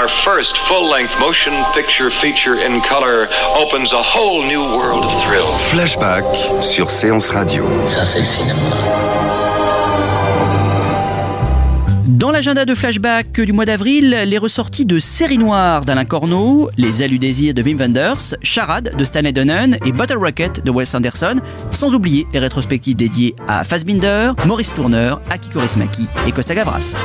Our first full-length motion picture feature in color opens a whole new world of thrill. Flashback sur Séance Radio. Ça, c'est le cinéma. Dans l'agenda de flashback du mois d'avril, les ressorties de Série Noire d'Alain Corneau, Les ailes du désir de Wim Wenders, Charade de Stanley Donen et Bottle Rocket de Wes Anderson, sans oublier les rétrospectives dédiées à Fassbinder, Maurice Tourneur, Aki Kaurismäki et Costa Gavras.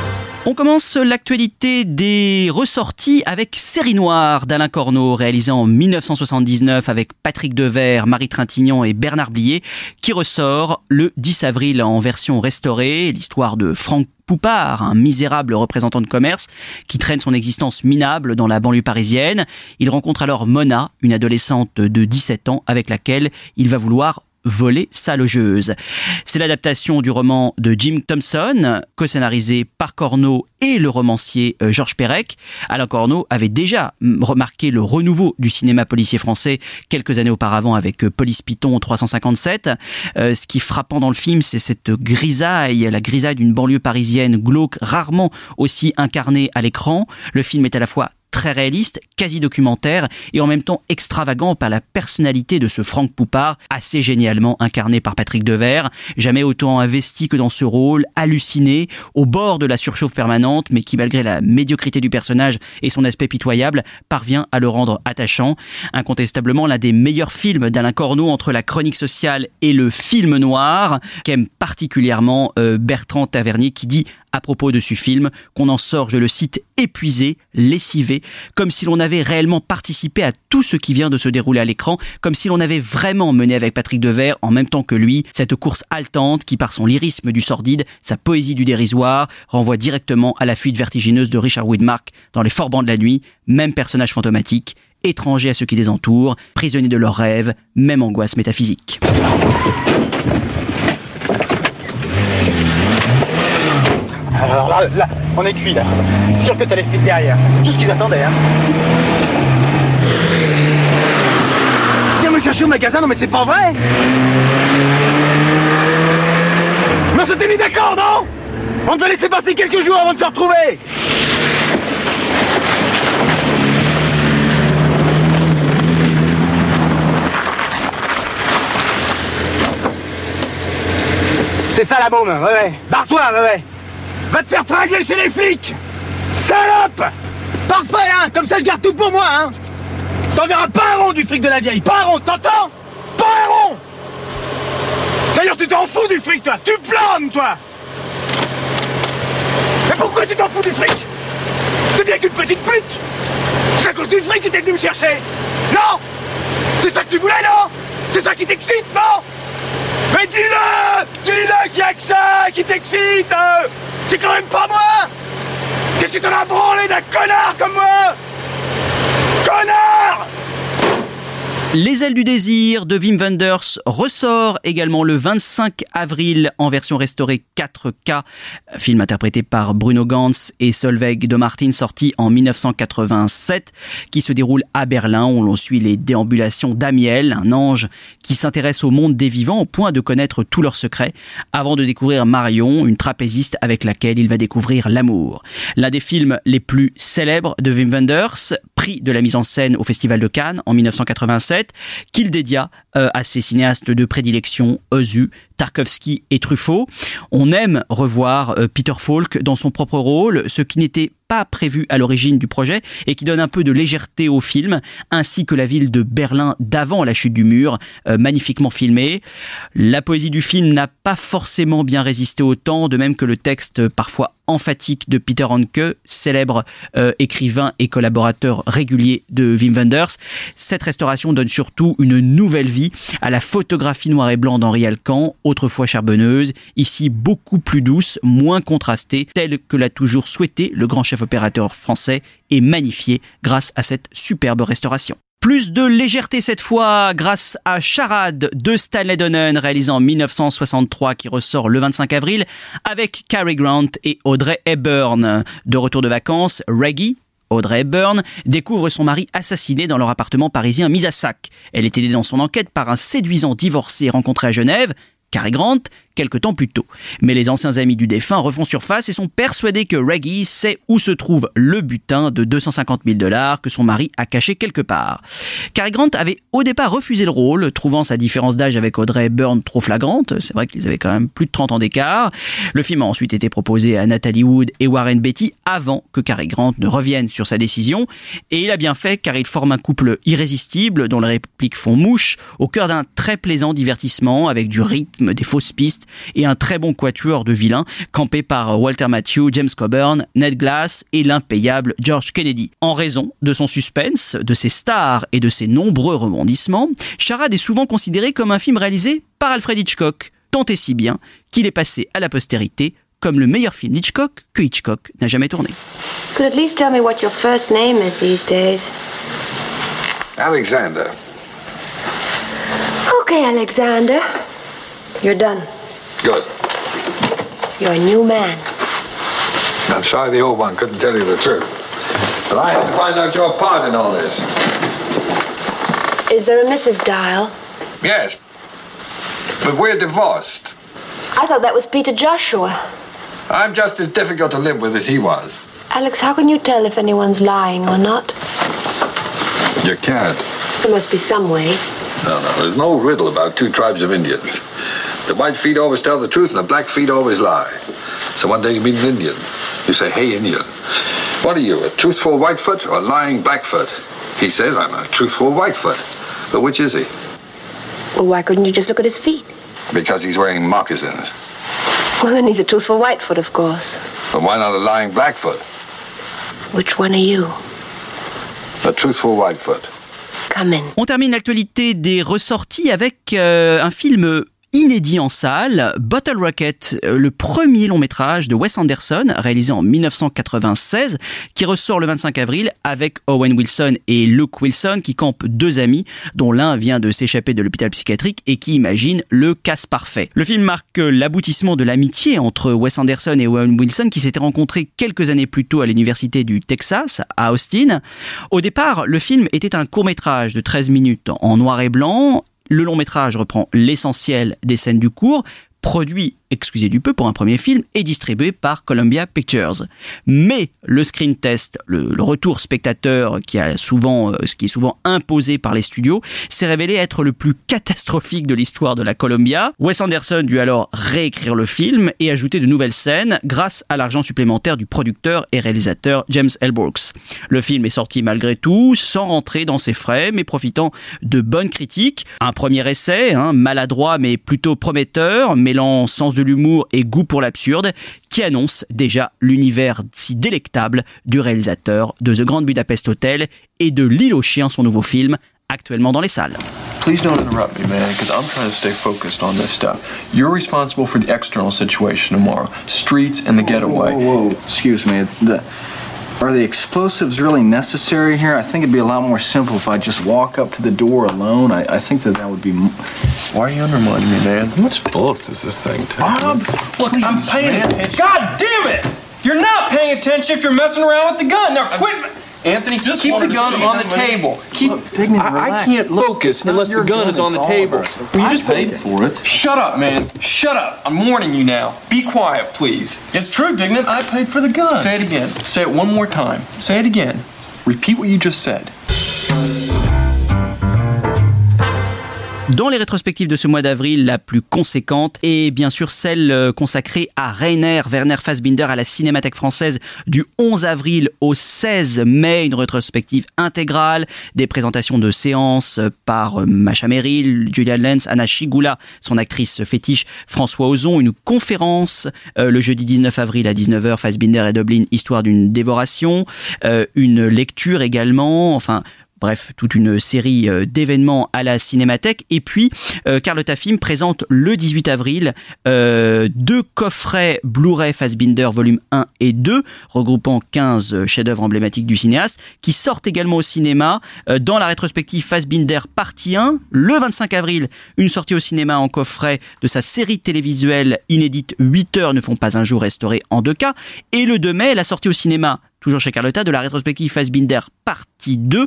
On commence l'actualité des ressorties avec Série Noire d'Alain Corneau, réalisé en 1979 avec Patrick Devers, Marie Trintignant et Bernard Blier, qui ressort le 10 avril en version restaurée, l'histoire de Franck Poupard, un misérable représentant de commerce qui traîne son existence minable dans la banlieue parisienne. Il rencontre alors Mona, une adolescente de 17 ans avec laquelle il va vouloir voler sa logeuse. C'est l'adaptation du roman de Jim Thompson, co-scénarisé par Corneau et le romancier euh, Georges Perec. Alain Corneau avait déjà mm, remarqué le renouveau du cinéma policier français quelques années auparavant avec euh, Police Python 357. Euh, ce qui est frappant dans le film, c'est cette grisaille, la grisaille d'une banlieue parisienne glauque, rarement aussi incarnée à l'écran. Le film est à la fois très réaliste, quasi documentaire et en même temps extravagant par la personnalité de ce Franck Poupard, assez génialement incarné par Patrick Devers, jamais autant investi que dans ce rôle, halluciné, au bord de la surchauffe permanente, mais qui malgré la médiocrité du personnage et son aspect pitoyable, parvient à le rendre attachant. Incontestablement l'un des meilleurs films d'Alain Corneau entre la chronique sociale et le film noir, qu'aime particulièrement euh, Bertrand Tavernier qui dit à propos de ce film qu'on en sort, je le cite, épuisé, lessivé, comme si l'on avait réellement participé à tout ce qui vient de se dérouler à l'écran, comme si l'on avait vraiment mené avec Patrick Devers, en même temps que lui, cette course haletante qui, par son lyrisme du sordide, sa poésie du dérisoire, renvoie directement à la fuite vertigineuse de Richard Widmark dans Les Forbans de la Nuit, même personnage fantomatique, étranger à ceux qui les entourent, prisonnier de leurs rêves, même angoisse métaphysique. Alors là, là, on est cuit là. Sûr que t'as les flics derrière. C'est tout ce qu'ils attendaient. Hein. Viens me chercher au magasin, non mais c'est pas vrai Mais on s'était mis d'accord, non? On devait laisser passer quelques jours avant de se retrouver C'est ça la bombe, ouais, ouais. Barre-toi, ouais, ouais. Va te faire tringuer chez les flics. Salope. Parfait, hein. Comme ça, je garde tout pour moi, hein. T'enverras pas un rond du fric de la vieille, pas un rond, t'entends? Pas un rond. D'ailleurs, tu t'en fous du fric, toi. Tu planes, toi. Mais pourquoi tu t'en fous du fric? T'es bien qu'une petite pute. C'est à cause du fric que t'es venu me chercher. Non? C'est ça que tu voulais, non? C'est ça qui t'excite, non? Mais dis-le! Dis-le qu'il y a que ça qui t'excite euh c'est quand même pas moi! Qu'est-ce que t'en as branlé d'un connard comme moi Connard Les ailes du désir de Wim Wenders ressort également le 25 avril en version restaurée 4K, film interprété par Bruno Gantz et Solveig de Martin sorti en 1987 qui se déroule à Berlin où l'on suit les déambulations d'Amiel, un ange qui s'intéresse au monde des vivants au point de connaître tous leurs secrets avant de découvrir Marion, une trapéziste avec laquelle il va découvrir l'amour. L'un des films les plus célèbres de Wim Wenders, prix de la mise en scène au Festival de Cannes en 1987 qu'il dédia à ses cinéastes de prédilection, Ozu, Tarkovsky et Truffaut. On aime revoir euh, Peter Falk dans son propre rôle, ce qui n'était pas prévu à l'origine du projet et qui donne un peu de légèreté au film, ainsi que la ville de Berlin d'avant la chute du mur, euh, magnifiquement filmée. La poésie du film n'a pas forcément bien résisté au temps, de même que le texte parfois emphatique de Peter Hanke, célèbre euh, écrivain et collaborateur régulier de Wim Wenders. Cette restauration donne surtout une nouvelle vie à la photographie noir et blanc d'Henri Alcan, autrefois charbonneuse, ici beaucoup plus douce, moins contrastée, telle que l'a toujours souhaité le grand chef opérateur français et magnifiée grâce à cette superbe restauration. Plus de légèreté cette fois grâce à Charade de Stanley Donen réalisé en 1963 qui ressort le 25 avril avec Cary Grant et Audrey Hepburn. De retour de vacances, Reggie, Audrey Hepburn découvre son mari assassiné dans leur appartement parisien mis à sac. Elle est aidée dans son enquête par un séduisant divorcé rencontré à Genève, Cary Grant, quelque temps plus tôt. Mais les anciens amis du défunt refont surface et sont persuadés que Reggie sait où se trouve le butin de 250 000 dollars que son mari a caché quelque part. Cary Grant avait au départ refusé le rôle, trouvant sa différence d'âge avec Audrey Byrne trop flagrante. C'est vrai qu'ils avaient quand même plus de 30 ans d'écart. Le film a ensuite été proposé à Natalie Wood et Warren Beatty avant que Cary Grant ne revienne sur sa décision. Et il a bien fait car il forme un couple irrésistible dont les répliques font mouche au cœur d'un très plaisant divertissement avec du rythme, des fausses pistes et un très bon quatuor de vilains campé par Walter Matthew, James Coburn, Ned Glass et l'impayable George Kennedy. En raison de son suspense, de ses stars et de ses nombreux rebondissements, Charade est souvent considéré comme un film réalisé par Alfred Hitchcock, tant et si bien qu'il est passé à la postérité comme le meilleur film d'Hitchcock que Hitchcock n'a jamais tourné. Could at least tell me what your first name is these days. Alexander. Okay, Alexander. You're done. Good. You're a new man. I'm sorry the old one couldn't tell you the truth. But I had to find out your part in all this. Is there a Mrs. Dial? Yes. But we're divorced. I thought that was Peter Joshua. I'm just as difficult to live with as he was. Alex, how can you tell if anyone's lying or not? You can't. There must be some way. No, no, there's no riddle about two tribes of Indians. The white feet always tell the truth and the black feet always lie. So one day you meet an Indian. You say, hey, Indian, what are you, a truthful Whitefoot or a lying Blackfoot? He says, I'm a truthful Whitefoot. But which is he? Well, why couldn't you just look at his feet? Because he's wearing moccasins. Well, then he's a truthful Whitefoot, of course. But why not a lying Blackfoot? Which one are you? A truthful Whitefoot. Come in. On termine l'actualité des ressorties avec euh, un film inédit en salle, Bottle Rocket, euh, le premier long métrage de Wes Anderson, réalisé en 1996, qui ressort le 25 avril avec Owen Wilson et Luke Wilson, qui campent deux amis, dont l'un vient de s'échapper de l'hôpital psychiatrique et qui imagine le casse parfait. Le film marque l'aboutissement de l'amitié entre Wes Anderson et Owen Wilson, qui s'étaient rencontrés quelques années plus tôt à l'université du Texas, à Austin. Au départ, le film était un court métrage de 13 minutes en noir et blanc, le long métrage reprend l'essentiel des scènes du cours, produit, excusez du peu pour un premier film, et distribué par Columbia Pictures. Mais le screen test, le, retour spectateur qui, a souvent, euh, qui est souvent imposé par les studios, s'est révélé être le plus catastrophique de l'histoire de la Columbia. Wes Anderson dut alors réécrire le film et ajouter de nouvelles scènes grâce à l'argent supplémentaire du producteur et réalisateur James L. Brooks. Le film est sorti malgré tout, sans rentrer dans ses frais, mais profitant de bonnes critiques. Un premier essai, hein, maladroit mais plutôt prometteur, mêlant sens de l'humour et goût pour l'absurde, qui annonce déjà l'univers si délectable du réalisateur de The Grand Budapest Hotel et de L'île aux chiens, son nouveau film, actuellement dans les salles. Please don't interrupt me, man, because I'm trying to stay focused on this stuff. You're responsible for the external situation tomorrow streets and the getaway. Whoa, whoa, excuse me. The, are the explosives really necessary here? I think it'd be a lot more simple if I just walk up to the door alone. I, I think that that would be. m- Why are you undermining me, man? How much bullets does this thing take? Bob, look, I'm paying attention. God damn it! You're not paying attention if you're messing around with the gun. Now quit. Anthony, just keep the gun on the money. table. Keep. Look, Dignity, I, I can't focus it's not unless the your gun gun, is on the table. ours. You I just paid for it. Shut up, man. Shut up. I'm warning you now. Be quiet, please. It's true, Dignan. I paid for the gun. Say it again. Say it one more time. Say it again. Repeat what you just said. Dans les rétrospectives de ce mois d'avril, la plus conséquente est bien sûr celle euh, consacrée à Rainer Werner Fassbinder à la Cinémathèque française du 11 avril au 16 mai, une rétrospective intégrale, des présentations de séances par euh, Macha Merrill, Julian Lenz, Anna Chigula, son actrice fétiche François Ozon, une conférence euh, le jeudi 19 avril à 19h, Fassbinder et Dublin, histoire d'une dévoration, une lecture également, enfin Bref, toute une série euh, d'événements à la Cinémathèque. Et puis, euh, Carlotta Film présente le 18 avril euh, deux coffrets Blu-ray Fassbinder volume 1 et 2, regroupant 15 chefs-d'œuvre emblématiques du cinéaste, qui sortent également au cinéma dans la rétrospective Fassbinder partie 1. Le 25 avril, une sortie au cinéma en coffret de sa série télévisuelle inédite 8 heures ne font pas un jour restauré en 2K. Et le 2 mai, la sortie au cinéma toujours chez Carlotta, de la rétrospective Fassbinder partie 2.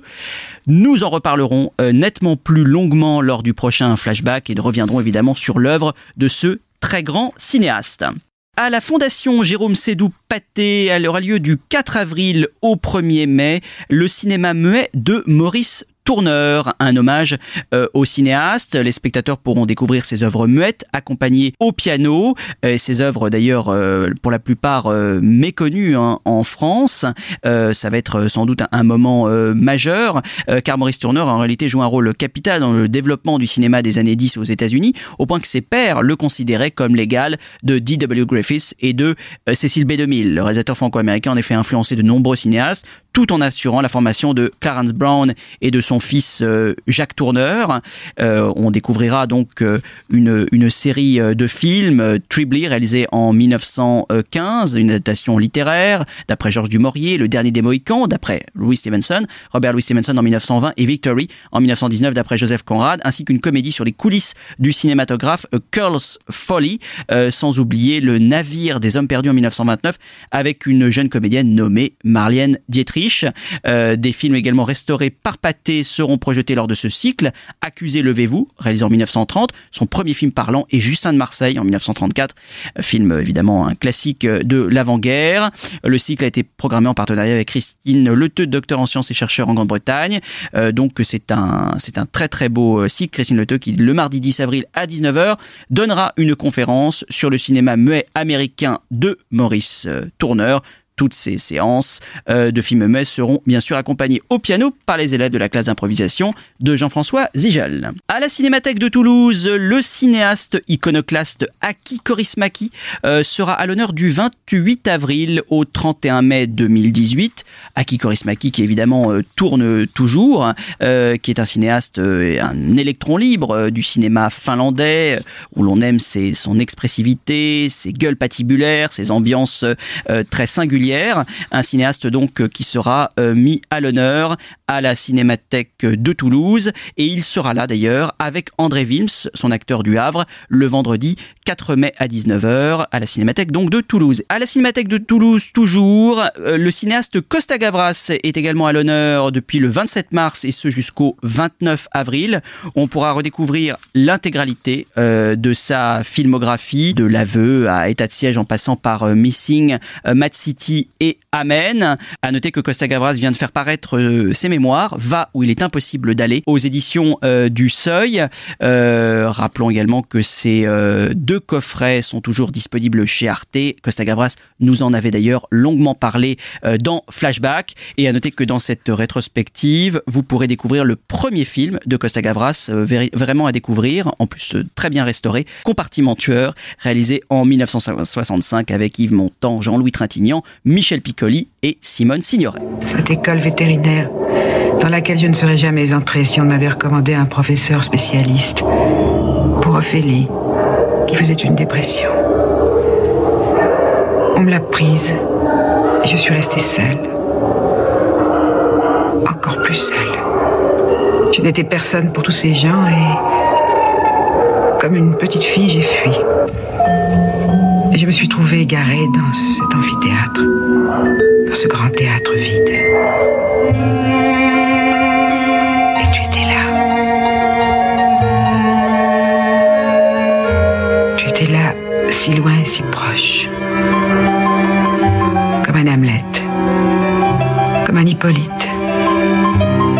Nous en reparlerons euh, nettement plus longuement lors du prochain flashback et reviendrons évidemment sur l'œuvre de ce très grand cinéaste à la Fondation Jérôme Sédou Paté. Elle aura lieu du 4 avril au 1er mai, le cinéma muet de Maurice Tourneur, un hommage euh, au cinéaste. Les spectateurs pourront découvrir ses œuvres muettes, accompagnées au piano. Euh, ses œuvres d'ailleurs, euh, pour la plupart méconnues hein, en France. ça va être sans doute un, moment majeur, car Maurice Tourneur en réalité joué un rôle capital dans le développement du cinéma des années 10 aux États-Unis, au point que ses pairs le considéraient comme l'égal de D.W. Griffiths et de Cécile B. 2000. Le réalisateur franco-américain en effet influencé de nombreux cinéastes, tout en assurant la formation de Clarence Brown et de son fils euh, Jacques Tourneur. Euh, on découvrira donc euh, une, série de films, Tribly, réalisé en 1915, une adaptation littéraire d'après Georges Dumorier, Le Dernier des Mohicans, d'après Louis Stevenson, Robert Louis Stevenson en 1920 et Victory en 1919 d'après Joseph Conrad, ainsi qu'une comédie sur les coulisses du cinématographe Curl's Folly, sans oublier Le Navire des Hommes Perdus en 1929 avec une jeune comédienne nommée Marlène Dietrich. Des films également restaurés par Pathé seront projetés lors de ce cycle. Accusé, levez-vous, réalisé en 1930, son premier film parlant est Justin de Marseille en 1934, film évidemment un classique de l'avant-guerre. Le cycle a été programmé en partenariat avec Christine Leteux, docteur en sciences et chercheur en Grande-Bretagne. Euh, donc c'est un c'est un très très beau cycle. Christine Leteux qui le mardi 10 avril à 19h donnera une conférence sur le cinéma muet américain de Maurice Tourneur toutes ces séances euh, de films muets seront bien sûr accompagnées au piano par les élèves de la classe d'improvisation de Jean-François Zigel. À la Cinémathèque de Toulouse, le cinéaste iconoclaste Aki Korismaki euh, sera à l'honneur du 28 avril au 31 mai 2018. Aki Korismaki qui évidemment euh, tourne toujours, qui est un cinéaste, un électron libre du cinéma finlandais, où l'on aime son expressivité, ses gueules patibulaires, ses ambiances très singulières un cinéaste donc qui sera euh, mis à l'honneur à la Cinémathèque de Toulouse et il sera là d'ailleurs avec André Wilms, son acteur du Havre, le vendredi 4 mai à 19h à la Cinémathèque donc de Toulouse. À la Cinémathèque de Toulouse toujours, euh, le cinéaste Costa Gavras est également à l'honneur depuis le 27 mars et ce jusqu'au 29 avril. On pourra redécouvrir l'intégralité euh, de sa filmographie, de l'aveu à état de siège en passant par euh, Missing, Mad City et Amen. À noter que Costa Gavras vient de faire paraître ses mémoires, Va où il est impossible d'aller, aux éditions du Seuil. rappelons également que ces deux coffrets sont toujours disponibles chez Arte. Costa Gavras nous en avait d'ailleurs longuement parlé euh, dans Flashback. Et à noter que dans cette rétrospective, vous pourrez découvrir le premier film de Costa Gavras, euh, vraiment à découvrir, en plus euh, très bien restauré, Compartiment tueur, réalisé en 1965 avec Yves Montand, Jean-Louis Trintignant, Michel Piccoli et Simone Signoret. Cette école vétérinaire dans laquelle je ne serais jamais entrée si on m'avait recommandé un professeur spécialiste. Pour Ophélie, qui faisait une dépression. On me l'a prise et je suis restée seule. Encore plus seule. Je n'étais personne pour tous ces gens et, comme une petite fille, j'ai fui. Et je me suis trouvée égarée dans cet amphithéâtre, dans ce grand théâtre vide. si loin et si proche. Comme un Hamlet, comme un Hippolyte.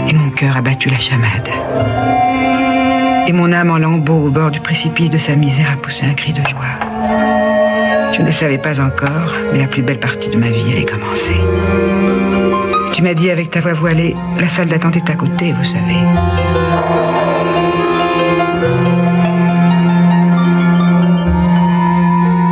Et mon cœur a battu la chamade. Et mon âme en lambeaux au bord du précipice de sa misère a poussé un cri de joie. Je ne le savais pas encore, mais la plus belle partie de ma vie allait commencer. Tu m'as dit avec ta voix voilée, la salle d'attente est à côté, vous savez.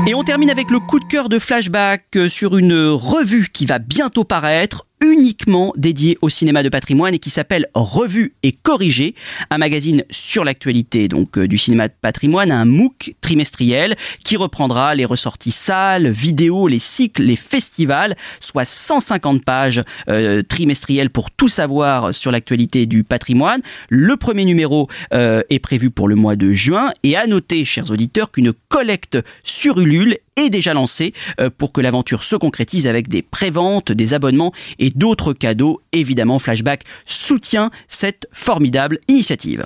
Et on termine avec le coup de cœur de Flashback euh, sur une revue qui va bientôt paraître, uniquement dédié au cinéma de patrimoine et qui s'appelle Revue et Corrigé, un magazine sur l'actualité euh, du cinéma de patrimoine, un MOOC trimestriel qui reprendra les ressorties salles, vidéos, les cycles, les festivals, soit 150 pages euh, trimestrielles pour tout savoir sur l'actualité du patrimoine. Le premier numéro euh, est prévu pour le mois de juin et à noter, chers auditeurs, qu'une collecte sur Ulule est déjà lancée euh, pour que l'aventure se concrétise avec des préventes, des abonnements et d'autres cadeaux. Évidemment, Flashback soutient cette formidable initiative.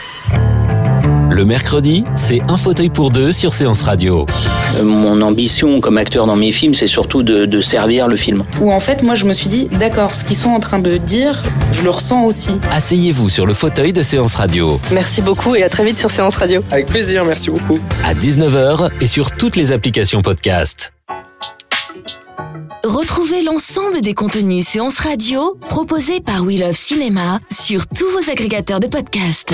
Le mercredi, c'est un fauteuil pour deux sur Séance Radio. Euh, Mon ambition comme acteur dans mes films, c'est surtout de, de servir le film. Où en fait, moi, je me suis dit, d'accord, ce qu'ils sont en train de dire, je le ressens aussi. Asseyez-vous sur le fauteuil de Séance Radio. Merci beaucoup et à très vite sur Séance Radio. Avec plaisir, merci beaucoup. À 19h et sur toutes les applications podcast. Retrouvez l'ensemble des contenus séances radio proposés par We Love Cinéma sur tous vos agrégateurs de podcasts.